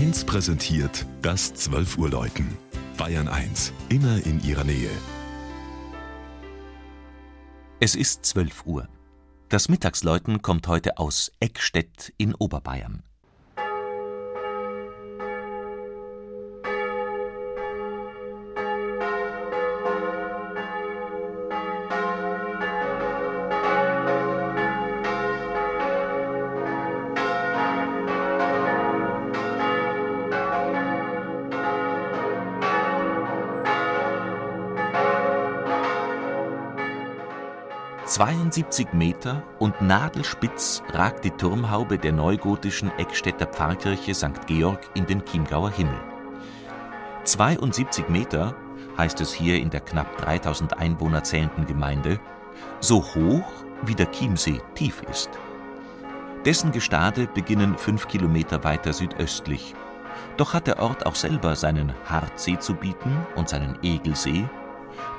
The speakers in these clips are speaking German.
1 präsentiert das 12 Uhr Läuten. Bayern 1, immer in ihrer Nähe. Es ist 12 Uhr. Das Mittagsläuten kommt heute aus Eckstedt in Oberbayern. 72 Meter und nadelspitz ragt die Turmhaube der neugotischen Eckstädter Pfarrkirche St. Georg in den Chiemgauer Himmel. 72 Meter heißt es hier in der knapp 3000 Einwohner zählenden Gemeinde, so hoch wie der Chiemsee tief ist. Dessen Gestade beginnen fünf Kilometer weiter südöstlich. Doch hat der Ort auch selber seinen Hartsee zu bieten und seinen Egelsee,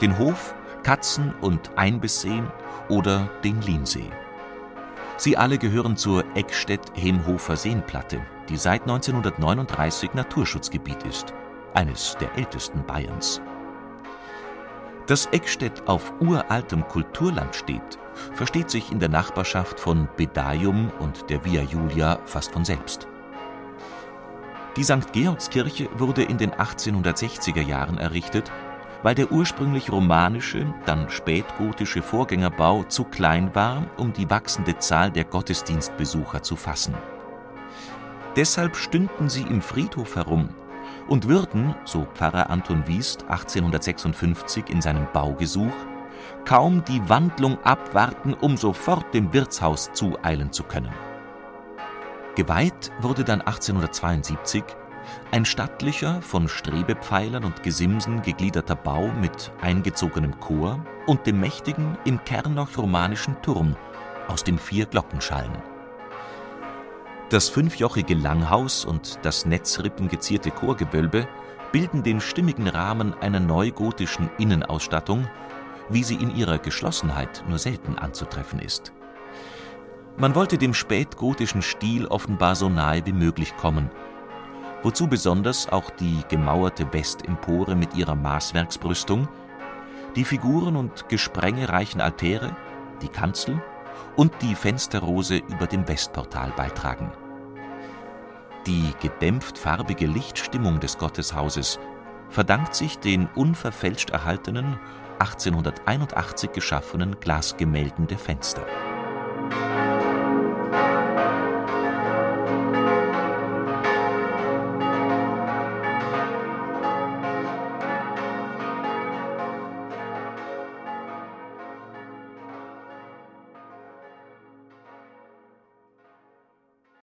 den Hof Katzen- und Einbissee oder den Liensee. Sie alle gehören zur Eckstedt-Hemhofer Seenplatte, die seit 1939 Naturschutzgebiet ist, eines der ältesten Bayerns. Dass Eckstedt auf uraltem Kulturland steht, versteht sich in der Nachbarschaft von Bedaium und der Via Julia fast von selbst. Die St. Georgskirche wurde in den 1860er Jahren errichtet weil der ursprünglich romanische, dann spätgotische Vorgängerbau zu klein war, um die wachsende Zahl der Gottesdienstbesucher zu fassen. Deshalb stünden sie im Friedhof herum und würden, so Pfarrer Anton Wiest 1856 in seinem Baugesuch, kaum die Wandlung abwarten, um sofort dem Wirtshaus zueilen zu können. Geweiht wurde dann 1872 ein stattlicher, von Strebepfeilern und Gesimsen gegliederter Bau mit eingezogenem Chor und dem mächtigen, im Kern noch romanischen Turm, aus dem vier Glocken schallen. Das fünfjochige Langhaus und das netzrippengezierte Chorgewölbe bilden den stimmigen Rahmen einer neugotischen Innenausstattung, wie sie in ihrer Geschlossenheit nur selten anzutreffen ist. Man wollte dem spätgotischen Stil offenbar so nahe wie möglich kommen wozu besonders auch die gemauerte Westempore mit ihrer Maßwerksbrüstung, die Figuren und gesprengereichen Altäre, die Kanzel und die Fensterrose über dem Westportal beitragen. Die gedämpft farbige Lichtstimmung des Gotteshauses verdankt sich den unverfälscht erhaltenen 1881 geschaffenen Glasgemälden der Fenster